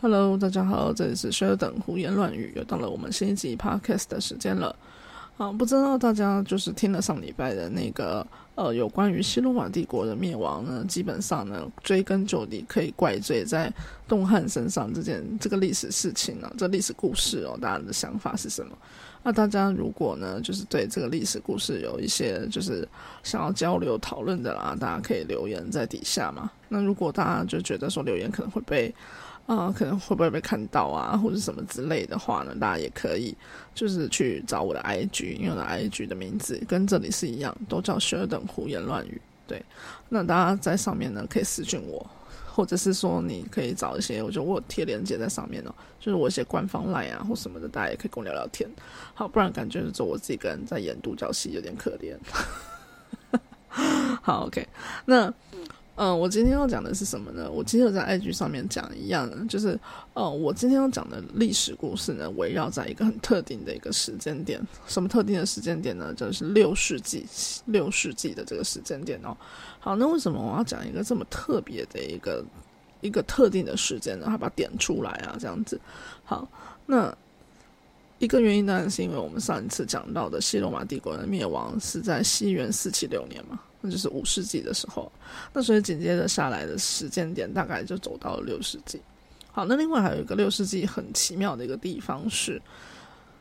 Hello，大家好，这里是 Sheldon 胡言乱语，又到了我们新一集 Podcast 的时间了。啊，不知道大家就是听了上礼拜的那个呃，有关于西罗马帝国的灭亡呢，基本上呢，追根究底可以怪罪在东汉身上这件这个历史事情呢，这历史故事哦，大家的想法是什么？那大家如果呢，就是对这个历史故事有一些就是想要交流讨论的啦，大家可以留言在底下嘛。那如果大家就觉得说留言可能会被啊，可能会不会被看到啊，或者什么之类的话呢？大家也可以就是去找我的 IG，因为我的 IG 的名字跟这里是一样，都叫 Sheldon 胡言乱语。对，那大家在上面呢可以私信我，或者是说你可以找一些，我就我贴链接在上面哦，就是我一些官方 line 啊或什么的，大家也可以跟我聊聊天。好，不然感觉是做我自己一个人在演独角戏，有点可怜。好，OK，那。嗯，我今天要讲的是什么呢？我今天在 IG 上面讲一样，就是，呃，我今天要讲的历史故事呢，围绕在一个很特定的一个时间点。什么特定的时间点呢？就是六世纪，六世纪的这个时间点哦。好，那为什么我要讲一个这么特别的一个一个特定的时间呢？它把它点出来啊，这样子。好，那一个原因当然是因为我们上一次讲到的西罗马帝国的灭亡是在西元四七六年嘛。那就是五世纪的时候，那所以紧接着下来的时间点大概就走到了六世纪。好，那另外还有一个六世纪很奇妙的一个地方是，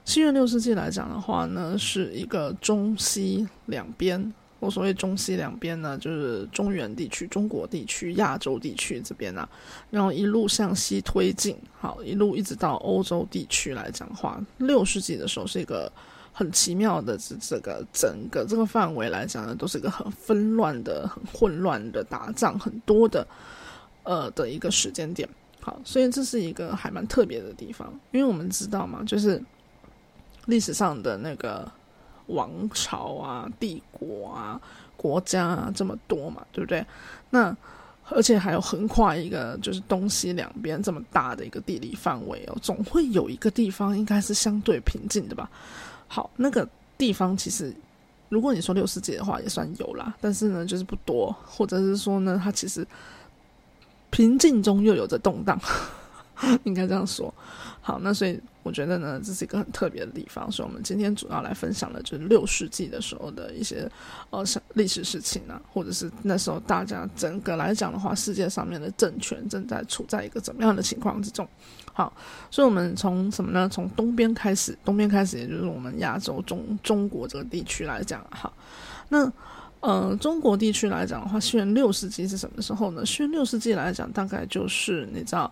西元六世纪来讲的话呢，是一个中西两边。我所谓中西两边呢，就是中原地区、中国地区、亚洲地区这边啊，然后一路向西推进，好，一路一直到欧洲地区来讲话，六世纪的时候是一个。很奇妙的，这这个整个这个范围来讲呢，都是一个很纷乱的、很混乱的打仗很多的，呃的一个时间点。好，所以这是一个还蛮特别的地方，因为我们知道嘛，就是历史上的那个王朝啊、帝国啊、国家啊这么多嘛，对不对？那而且还有横跨一个就是东西两边这么大的一个地理范围哦，总会有一个地方应该是相对平静的吧。好，那个地方其实，如果你说六世纪的话，也算有啦，但是呢，就是不多，或者是说呢，它其实平静中又有着动荡，应该这样说。好，那所以我觉得呢，这是一个很特别的地方，所以我们今天主要来分享的就是六世纪的时候的一些呃历史事情啊，或者是那时候大家整个来讲的话，世界上面的政权正在处在一个怎么样的情况之中。好，所以我们从什么呢？从东边开始，东边开始，也就是我们亚洲中中国这个地区来讲，哈，那呃，中国地区来讲的话，西元六世纪是什么时候呢？西元六世纪来讲，大概就是你知道，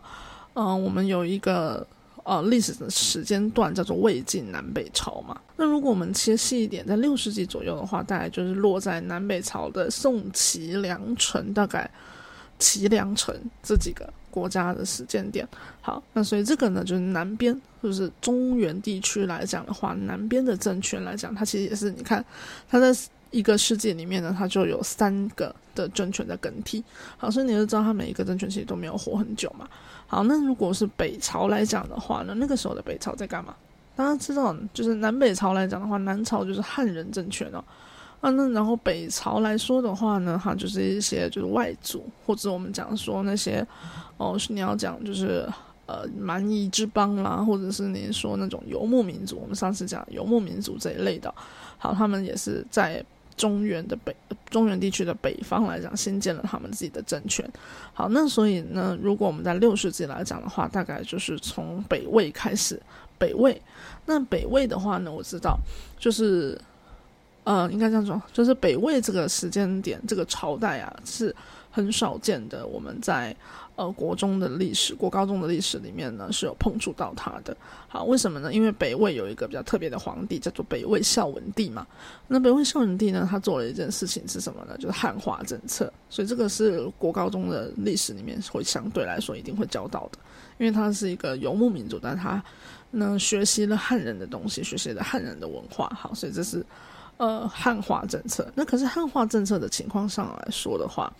嗯，我们有一个。呃，历史的时间段叫做魏晋南北朝嘛。那如果我们切细一点，在六世纪左右的话，大概就是落在南北朝的宋、齐、梁、陈，大概齐、梁、陈这几个国家的时间点。好，那所以这个呢，就是南边，就是中原地区来讲的话，南边的政权来讲，它其实也是你看，它在一个世纪里面呢，它就有三个的政权在更替。好，所以你就知道，它每一个政权其实都没有活很久嘛。好，那如果是北朝来讲的话呢，那个时候的北朝在干嘛？大家知道，就是南北朝来讲的话，南朝就是汉人政权哦，啊，那然后北朝来说的话呢，哈，就是一些就是外族，或者我们讲说那些，哦，是你要讲就是呃蛮夷之邦啦，或者是你说那种游牧民族，我们上次讲游牧民族这一类的，好，他们也是在。中原的北中原地区的北方来讲，新建了他们自己的政权。好，那所以呢，如果我们在六世纪来讲的话，大概就是从北魏开始。北魏，那北魏的话呢，我知道就是，呃，应该这样说，就是北魏这个时间点，这个朝代啊，是很少见的。我们在。呃，国中的历史，国高中的历史里面呢，是有碰触到他的。好，为什么呢？因为北魏有一个比较特别的皇帝，叫做北魏孝文帝嘛。那北魏孝文帝呢，他做了一件事情是什么呢？就是汉化政策。所以这个是国高中的历史里面会相对来说一定会教到的，因为他是一个游牧民族，但他呢学习了汉人的东西，学习了汉人的文化。好，所以这是呃汉化政策。那可是汉化政策的情况上来说的话。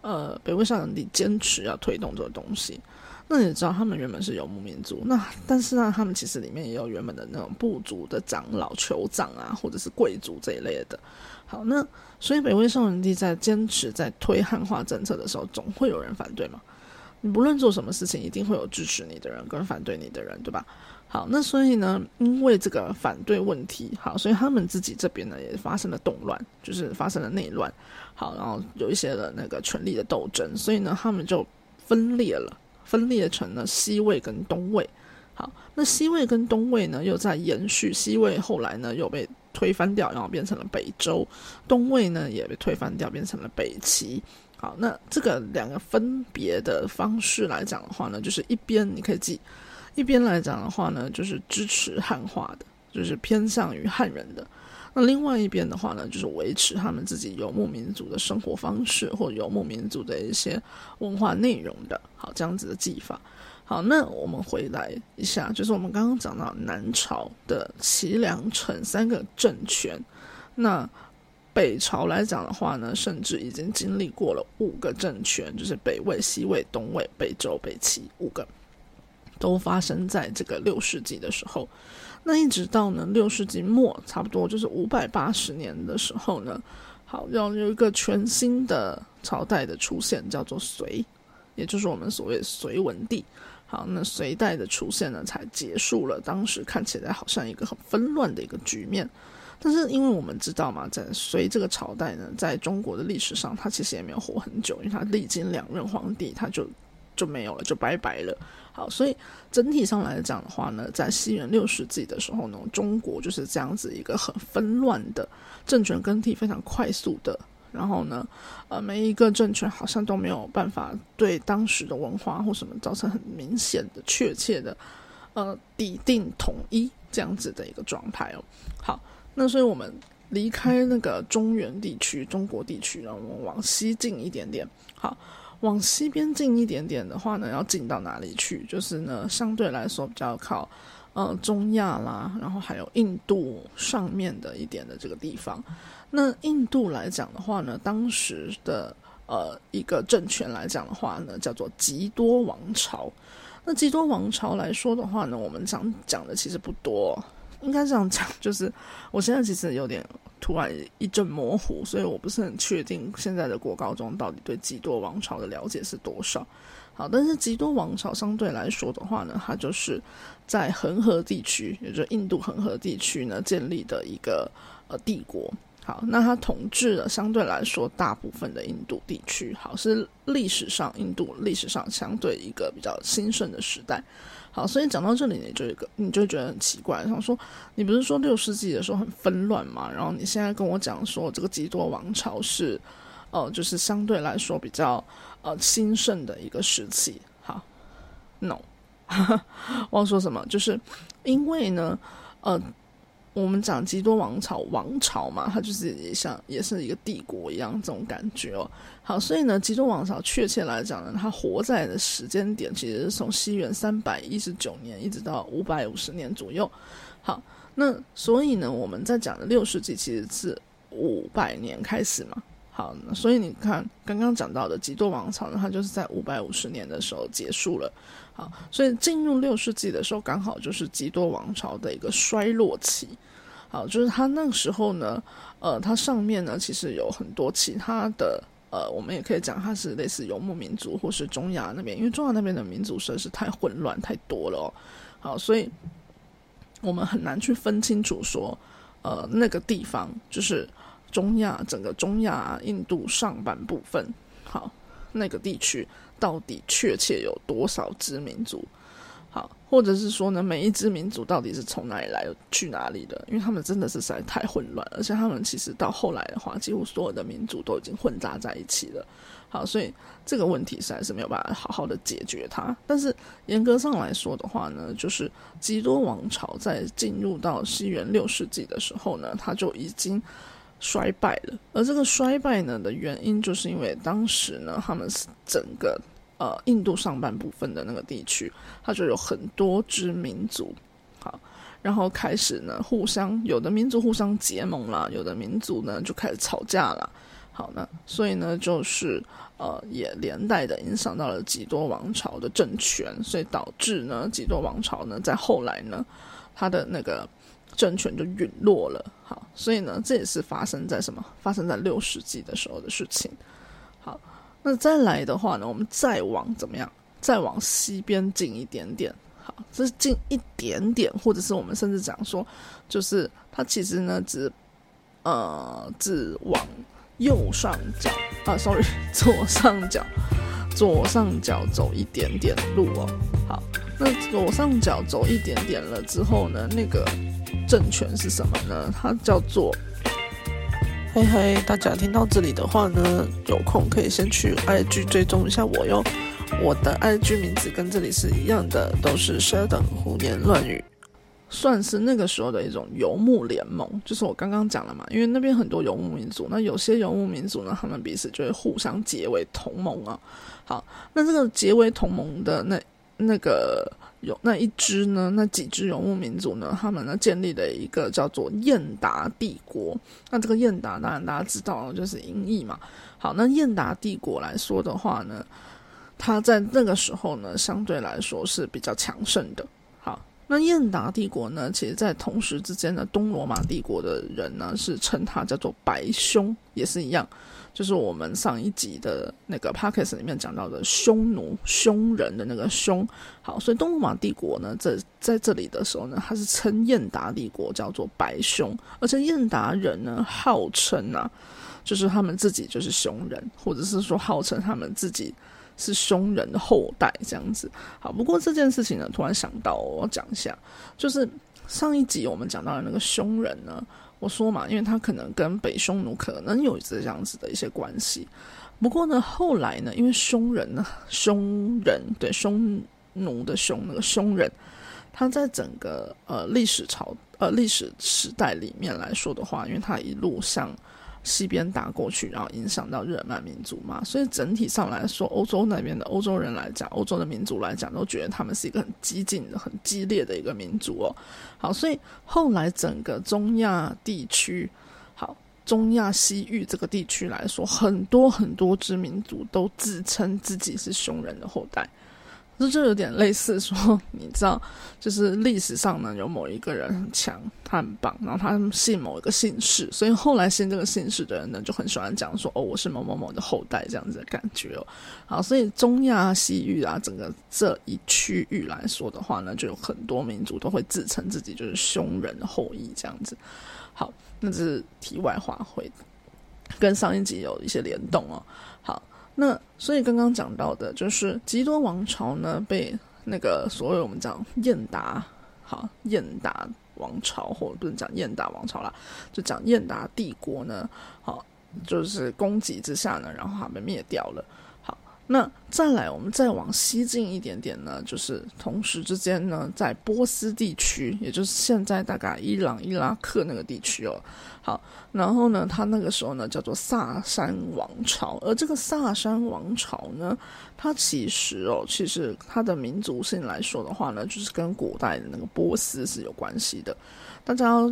呃，北魏孝文帝坚持要推动这个东西。那你知道，他们原本是游牧民族，那但是呢，他们其实里面也有原本的那种部族的长老、酋长啊，或者是贵族这一类的。好，那所以北魏孝文帝在坚持在推汉化政策的时候，总会有人反对嘛。你不论做什么事情，一定会有支持你的人跟反对你的人，对吧？好，那所以呢，因为这个反对问题，好，所以他们自己这边呢也发生了动乱，就是发生了内乱。好，然后有一些的那个权力的斗争，所以呢，他们就分裂了，分裂成了西魏跟东魏。好，那西魏跟东魏呢又在延续，西魏后来呢又被推翻掉，然后变成了北周，东魏呢也被推翻掉，变成了北齐。好，那这个两个分别的方式来讲的话呢，就是一边你可以记。一边来讲的话呢，就是支持汉化的，就是偏向于汉人的；那另外一边的话呢，就是维持他们自己游牧民族的生活方式或游牧民族的一些文化内容的。好，这样子的技法。好，那我们回来一下，就是我们刚刚讲到南朝的齐梁陈三个政权，那北朝来讲的话呢，甚至已经经历过了五个政权，就是北魏、西魏、东魏、北周、北齐五个。都发生在这个六世纪的时候，那一直到呢六世纪末，差不多就是五百八十年的时候呢，好要有一个全新的朝代的出现，叫做隋，也就是我们所谓隋文帝。好，那隋代的出现呢，才结束了当时看起来好像一个很纷乱的一个局面。但是因为我们知道嘛，在隋这个朝代呢，在中国的历史上，它其实也没有活很久，因为它历经两任皇帝，它就。就没有了，就拜拜了。好，所以整体上来讲的话呢，在西元六世纪的时候呢，中国就是这样子一个很纷乱的政权更替，非常快速的。然后呢，呃，每一个政权好像都没有办法对当时的文化或什么造成很明显的、确切的呃底定统一这样子的一个状态哦。好，那所以我们离开那个中原地区、中国地区，然后我们往西进一点点。好。往西边进一点点的话呢，要进到哪里去？就是呢，相对来说比较靠，呃，中亚啦，然后还有印度上面的一点的这个地方。那印度来讲的话呢，当时的呃一个政权来讲的话呢，叫做吉多王朝。那吉多王朝来说的话呢，我们想讲的其实不多，应该这样讲，就是我现在其实有点。突然一阵模糊，所以我不是很确定现在的国高中到底对基多王朝的了解是多少。好，但是基多王朝相对来说的话呢，它就是在恒河地区，也就是印度恒河地区呢建立的一个呃帝国。好，那它统治了相对来说大部分的印度地区。好，是历史上印度历史上相对一个比较兴盛的时代。好，所以讲到这里，你就一个，你就觉得很奇怪，想说，你不是说六世纪的时候很纷乱嘛？然后你现在跟我讲说，这个基多王朝是，呃，就是相对来说比较呃兴盛的一个时期。好，no，忘说什么？就是因为呢，呃。我们讲基多王朝王朝嘛，它就是也像也是一个帝国一样这种感觉哦。好，所以呢，基多王朝确切来讲呢，它活在的时间点其实是从西元三百一十九年一直到五百五十年左右。好，那所以呢，我们在讲的六世纪其实是五百年开始嘛。好，所以你看刚刚讲到的基多王朝呢，它就是在五百五十年的时候结束了。好，所以进入六世纪的时候，刚好就是基多王朝的一个衰落期。好，就是它那个时候呢，呃，它上面呢其实有很多其他的，呃，我们也可以讲它是类似游牧民族或是中亚那边，因为中亚那边的民族实在是太混乱太多了哦。好，所以我们很难去分清楚说，呃，那个地方就是。中亚整个中亚印度上半部分，好，那个地区到底确切有多少支民族？好，或者是说呢，每一支民族到底是从哪里来去哪里的？因为他们真的是实在太混乱，而且他们其实到后来的话，几乎所有的民族都已经混杂在一起了。好，所以这个问题实在是没有办法好好的解决它。但是严格上来说的话呢，就是基多王朝在进入到西元六世纪的时候呢，它就已经。衰败了，而这个衰败呢的原因，就是因为当时呢，他们是整个呃印度上半部分的那个地区，它就有很多支民族，好，然后开始呢互相有的民族互相结盟了，有的民族呢就开始吵架了，好呢，所以呢就是呃也连带的影响到了几多王朝的政权，所以导致呢几多王朝呢在后来呢它的那个。政权就陨落了，好，所以呢，这也是发生在什么？发生在六世纪的时候的事情。那再来的话呢，我们再往怎么样？再往西边进一点点。好，这是近一点点，或者是我们甚至讲说，就是它其实呢，只呃只往右上角啊，sorry，左上角，左上角走一点点路哦。好，那左上角走一点点了之后呢，那个政权是什么呢？它叫做，嘿嘿，大家听到这里的话呢，有空可以先去 IG 追踪一下我哟。我的 IG 名字跟这里是一样的，都是蛇等胡言乱语，算是那个时候的一种游牧联盟。就是我刚刚讲了嘛，因为那边很多游牧民族，那有些游牧民族呢，他们彼此就会互相结为同盟啊。好，那这个结为同盟的那那个有那一支呢，那几支游牧民族呢，他们呢建立了一个叫做燕达帝国。那这个燕达当然大家知道，就是音译嘛。好，那燕达帝国来说的话呢。他在那个时候呢，相对来说是比较强盛的。好，那燕达帝国呢，其实在同时之间的东罗马帝国的人呢，是称他叫做白匈，也是一样，就是我们上一集的那个 p o c k e t 里面讲到的匈奴、匈人的那个匈。好，所以东罗马帝国呢，在在这里的时候呢，他是称燕达帝国叫做白匈，而且燕达人呢，号称啊，就是他们自己就是匈人，或者是说号称他们自己。是匈人的后代这样子，好。不过这件事情呢，突然想到，我要讲一下，就是上一集我们讲到的那个匈人呢，我说嘛，因为他可能跟北匈奴可能有这样子的一些关系。不过呢，后来呢，因为匈人呢，匈人对匈奴的匈那个匈人，他在整个呃历史朝呃历史时代里面来说的话，因为他一路向。西边打过去，然后影响到日耳曼民族嘛，所以整体上来说，欧洲那边的欧洲人来讲，欧洲的民族来讲，都觉得他们是一个很激进的、很激烈的一个民族哦。好，所以后来整个中亚地区，好，中亚西域这个地区来说，很多很多支民族都自称自己是匈人的后代。这就有点类似说，你知道，就是历史上呢有某一个人很强，他很棒，然后他信某一个姓氏，所以后来信这个姓氏的人呢就很喜欢讲说，哦，我是某某某的后代这样子的感觉哦。好，所以中亚西域啊，整个这一区域来说的话呢，就有很多民族都会自称自己就是匈人的后裔这样子。好，那这是题外话，会跟上一集有一些联动哦。那所以刚刚讲到的就是吉多王朝呢，被那个所谓我们讲燕达，好燕达王朝，或者不能讲燕达王朝啦，就讲燕达帝国呢，好就是攻击之下呢，然后他被灭掉了。那再来，我们再往西进一点点呢，就是同时之间呢，在波斯地区，也就是现在大概伊朗、伊拉克那个地区哦。好，然后呢，他那个时候呢叫做萨珊王朝，而这个萨珊王朝呢，它其实哦，其实它的民族性来说的话呢，就是跟古代的那个波斯是有关系的。大家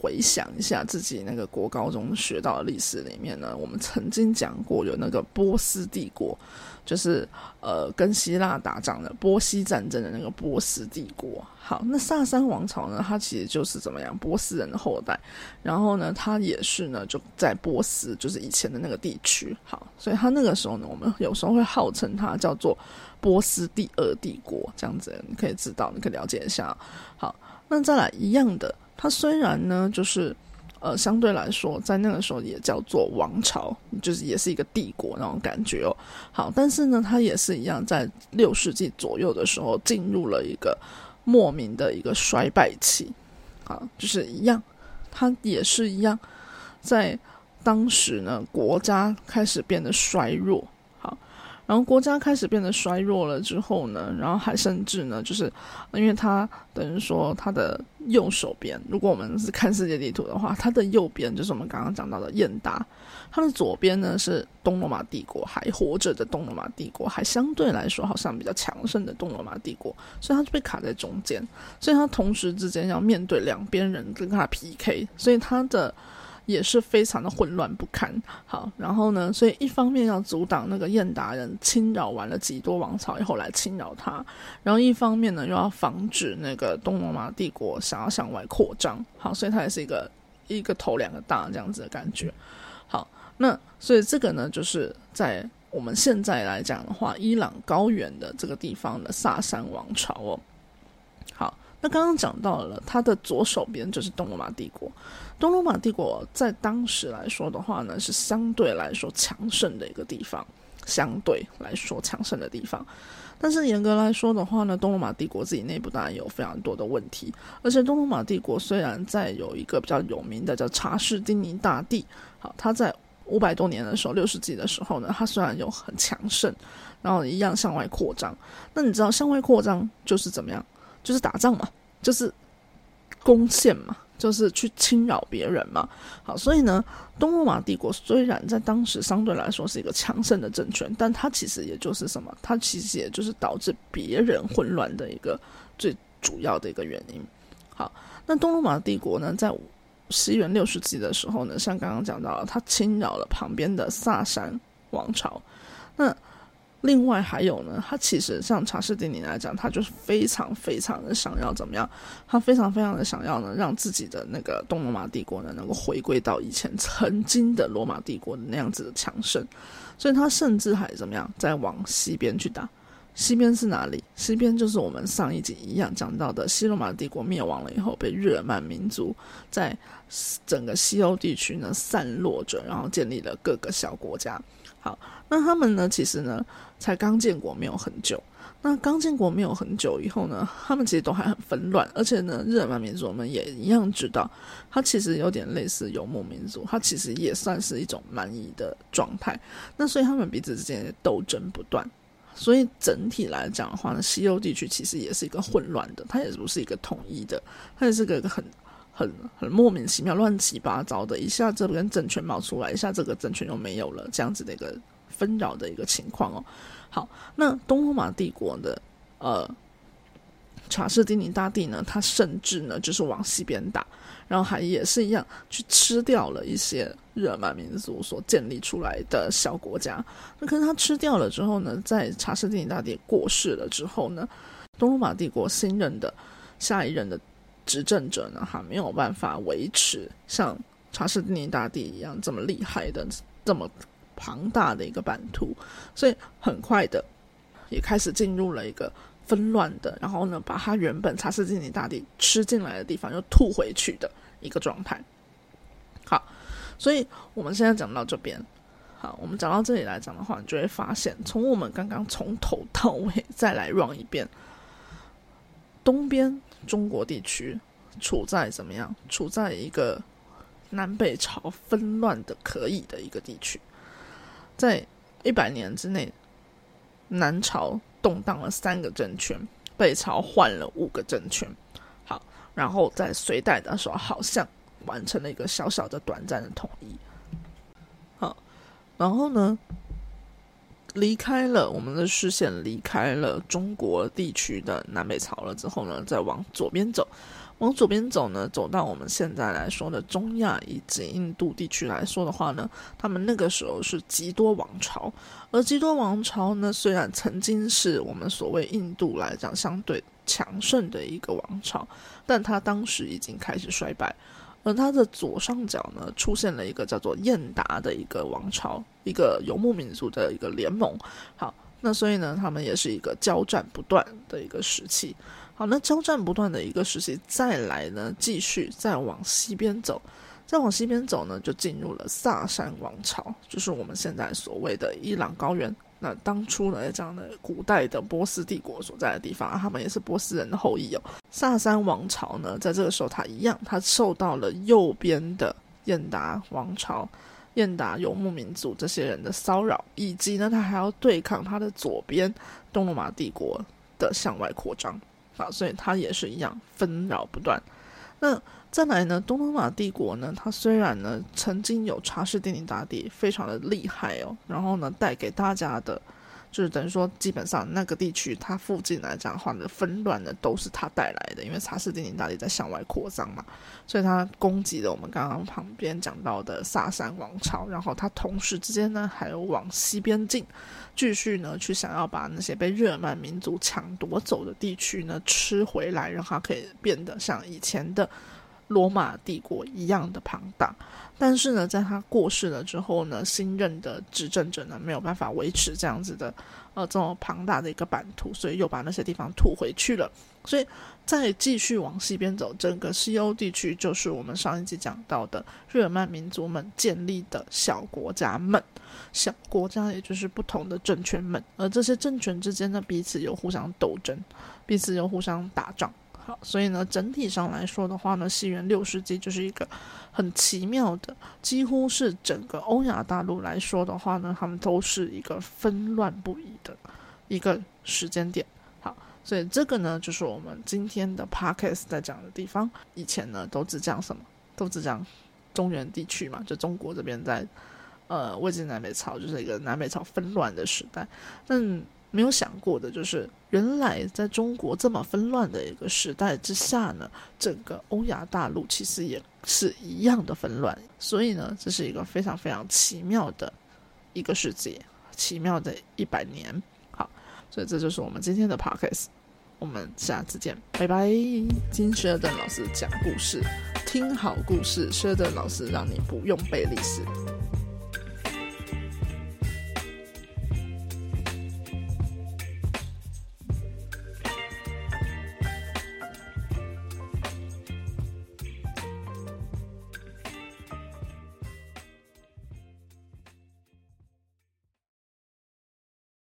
回想一下自己那个国高中学到的历史里面呢，我们曾经讲过有那个波斯帝国。就是呃，跟希腊打仗的波西战争的那个波斯帝国。好，那萨珊王朝呢？它其实就是怎么样，波斯人的后代。然后呢，它也是呢，就在波斯，就是以前的那个地区。好，所以它那个时候呢，我们有时候会号称它叫做波斯第二帝国，这样子你可以知道，你可以了解一下。好，那再来一样的，它虽然呢，就是。呃，相对来说，在那个时候也叫做王朝，就是也是一个帝国那种感觉哦。好，但是呢，它也是一样，在六世纪左右的时候进入了一个莫名的一个衰败期。好，就是一样，它也是一样，在当时呢，国家开始变得衰弱。然后国家开始变得衰弱了之后呢，然后还甚至呢，就是因为它等于说它的右手边，如果我们是看世界地图的话，它的右边就是我们刚刚讲到的燕达，它的左边呢是东罗马帝国还活着的东罗马帝国，还相对来说好像比较强盛的东罗马帝国，所以它就被卡在中间，所以它同时之间要面对两边人跟它 PK，所以它的。也是非常的混乱不堪。好，然后呢，所以一方面要阻挡那个燕达人侵扰完了几多王朝以后来侵扰他，然后一方面呢又要防止那个东罗马帝国想要向外扩张。好，所以它也是一个一个头两个大这样子的感觉。好，那所以这个呢，就是在我们现在来讲的话，伊朗高原的这个地方的萨珊王朝哦。好，那刚刚讲到了，它的左手边就是东罗马帝国。东罗马帝国在当时来说的话呢，是相对来说强盛的一个地方，相对来说强盛的地方。但是严格来说的话呢，东罗马帝国自己内部当然有非常多的问题。而且东罗马帝国虽然在有一个比较有名的叫查士丁尼大帝，好，他在五百多年的时候，六世纪的时候呢，他虽然有很强盛，然后一样向外扩张。那你知道向外扩张就是怎么样？就是打仗嘛，就是攻陷嘛。就是去侵扰别人嘛，好，所以呢，东罗马帝国虽然在当时相对来说是一个强盛的政权，但它其实也就是什么？它其实也就是导致别人混乱的一个最主要的一个原因。好，那东罗马帝国呢，在西元六世纪的时候呢，像刚刚讲到了，它侵扰了旁边的萨珊王朝，那。另外还有呢，他其实像查士丁尼来讲，他就是非常非常的想要怎么样？他非常非常的想要呢，让自己的那个东罗马帝国呢，能够回归到以前曾经的罗马帝国的那样子的强盛。所以他甚至还怎么样，在往西边去打。西边是哪里？西边就是我们上一集一样讲到的，西罗马帝国灭亡了以后，被日耳曼民族在整个西欧地区呢散落着，然后建立了各个小国家。好，那他们呢，其实呢。才刚建国没有很久，那刚建国没有很久以后呢，他们其实都还很纷乱，而且呢，日耳曼民族我们也一样知道，它其实有点类似游牧民族，它其实也算是一种蛮夷的状态。那所以他们彼此之间斗争不断，所以整体来讲的话呢，西欧地区其实也是一个混乱的，它也不是一个统一的，它也是个很很很莫名其妙、乱七八糟的，一下这边政权冒出来，一下这个政权又没有了，这样子的一个。纷扰的一个情况哦，好，那东罗马帝国的呃查士丁尼大帝呢，他甚至呢就是往西边打，然后还也是一样去吃掉了一些日耳曼民族所建立出来的小国家。那可是他吃掉了之后呢，在查士丁尼大帝过世了之后呢，东罗马帝国新任的下一任的执政者呢，还没有办法维持像查士丁尼大帝一样这么厉害的这么。庞大的一个版图，所以很快的也开始进入了一个纷乱的，然后呢，把他原本查士丁尼大帝吃进来的地方又吐回去的一个状态。好，所以我们现在讲到这边，好，我们讲到这里来讲的话，你就会发现，从我们刚刚从头到尾再来 run 一遍，东边中国地区处在怎么样？处在一个南北朝纷乱的可以的一个地区。在一百年之内，南朝动荡了三个政权，北朝换了五个政权。好，然后在隋代的时候，好像完成了一个小小的短暂的统一。好，然后呢，离开了我们的视线，离开了中国地区的南北朝了之后呢，再往左边走。往左边走呢，走到我们现在来说的中亚以及印度地区来说的话呢，他们那个时候是极多王朝，而基多王朝呢，虽然曾经是我们所谓印度来讲相对强盛的一个王朝，但它当时已经开始衰败，而它的左上角呢，出现了一个叫做燕达的一个王朝，一个游牧民族的一个联盟。好，那所以呢，他们也是一个交战不断的一个时期。好，那交战不断的一个时期，再来呢，继续再往西边走，再往西边走呢，就进入了萨珊王朝，就是我们现在所谓的伊朗高原。那当初呢，这样的古代的波斯帝国所在的地方，他们也是波斯人的后裔哦。萨珊王朝呢，在这个时候，它一样，它受到了右边的燕达王朝、燕达游牧民族这些人的骚扰，以及呢，它还要对抗它的左边东罗马帝国的向外扩张。啊，所以它也是一样纷扰不断。那再来呢，东罗马帝国呢，它虽然呢曾经有查士丁尼大帝非常的厉害哦，然后呢带给大家的。就是等于说，基本上那个地区它附近来讲的话呢，纷乱的都是它带来的，因为查士丁尼大帝在向外扩张嘛，所以它攻击了我们刚刚旁边讲到的萨珊王朝，然后它同时之间呢还有往西边进，继续呢去想要把那些被日耳曼民族抢夺走的地区呢吃回来，让它可以变得像以前的罗马帝国一样的庞大。但是呢，在他过世了之后呢，新任的执政者呢没有办法维持这样子的呃这么庞大的一个版图，所以又把那些地方吐回去了。所以再继续往西边走，整个西欧地区就是我们上一集讲到的日耳曼民族们建立的小国家们，小国家也就是不同的政权们，而这些政权之间呢彼此又互相斗争，彼此又互相打仗。所以呢，整体上来说的话呢，西元六世纪就是一个很奇妙的，几乎是整个欧亚大陆来说的话呢，他们都是一个纷乱不已的一个时间点。好，所以这个呢，就是我们今天的 podcast 在讲的地方。以前呢，都只讲什么？都只讲中原地区嘛，就中国这边在呃魏晋南北朝就是一个南北朝纷乱的时代，但。没有想过的就是，原来在中国这么纷乱的一个时代之下呢，整个欧亚大陆其实也是一样的纷乱。所以呢，这是一个非常非常奇妙的一个世界，奇妙的一百年。好，所以这就是我们今天的 podcast，我们下次见，拜拜。金舍的老师讲故事，听好故事，舍的老师让你不用背历史。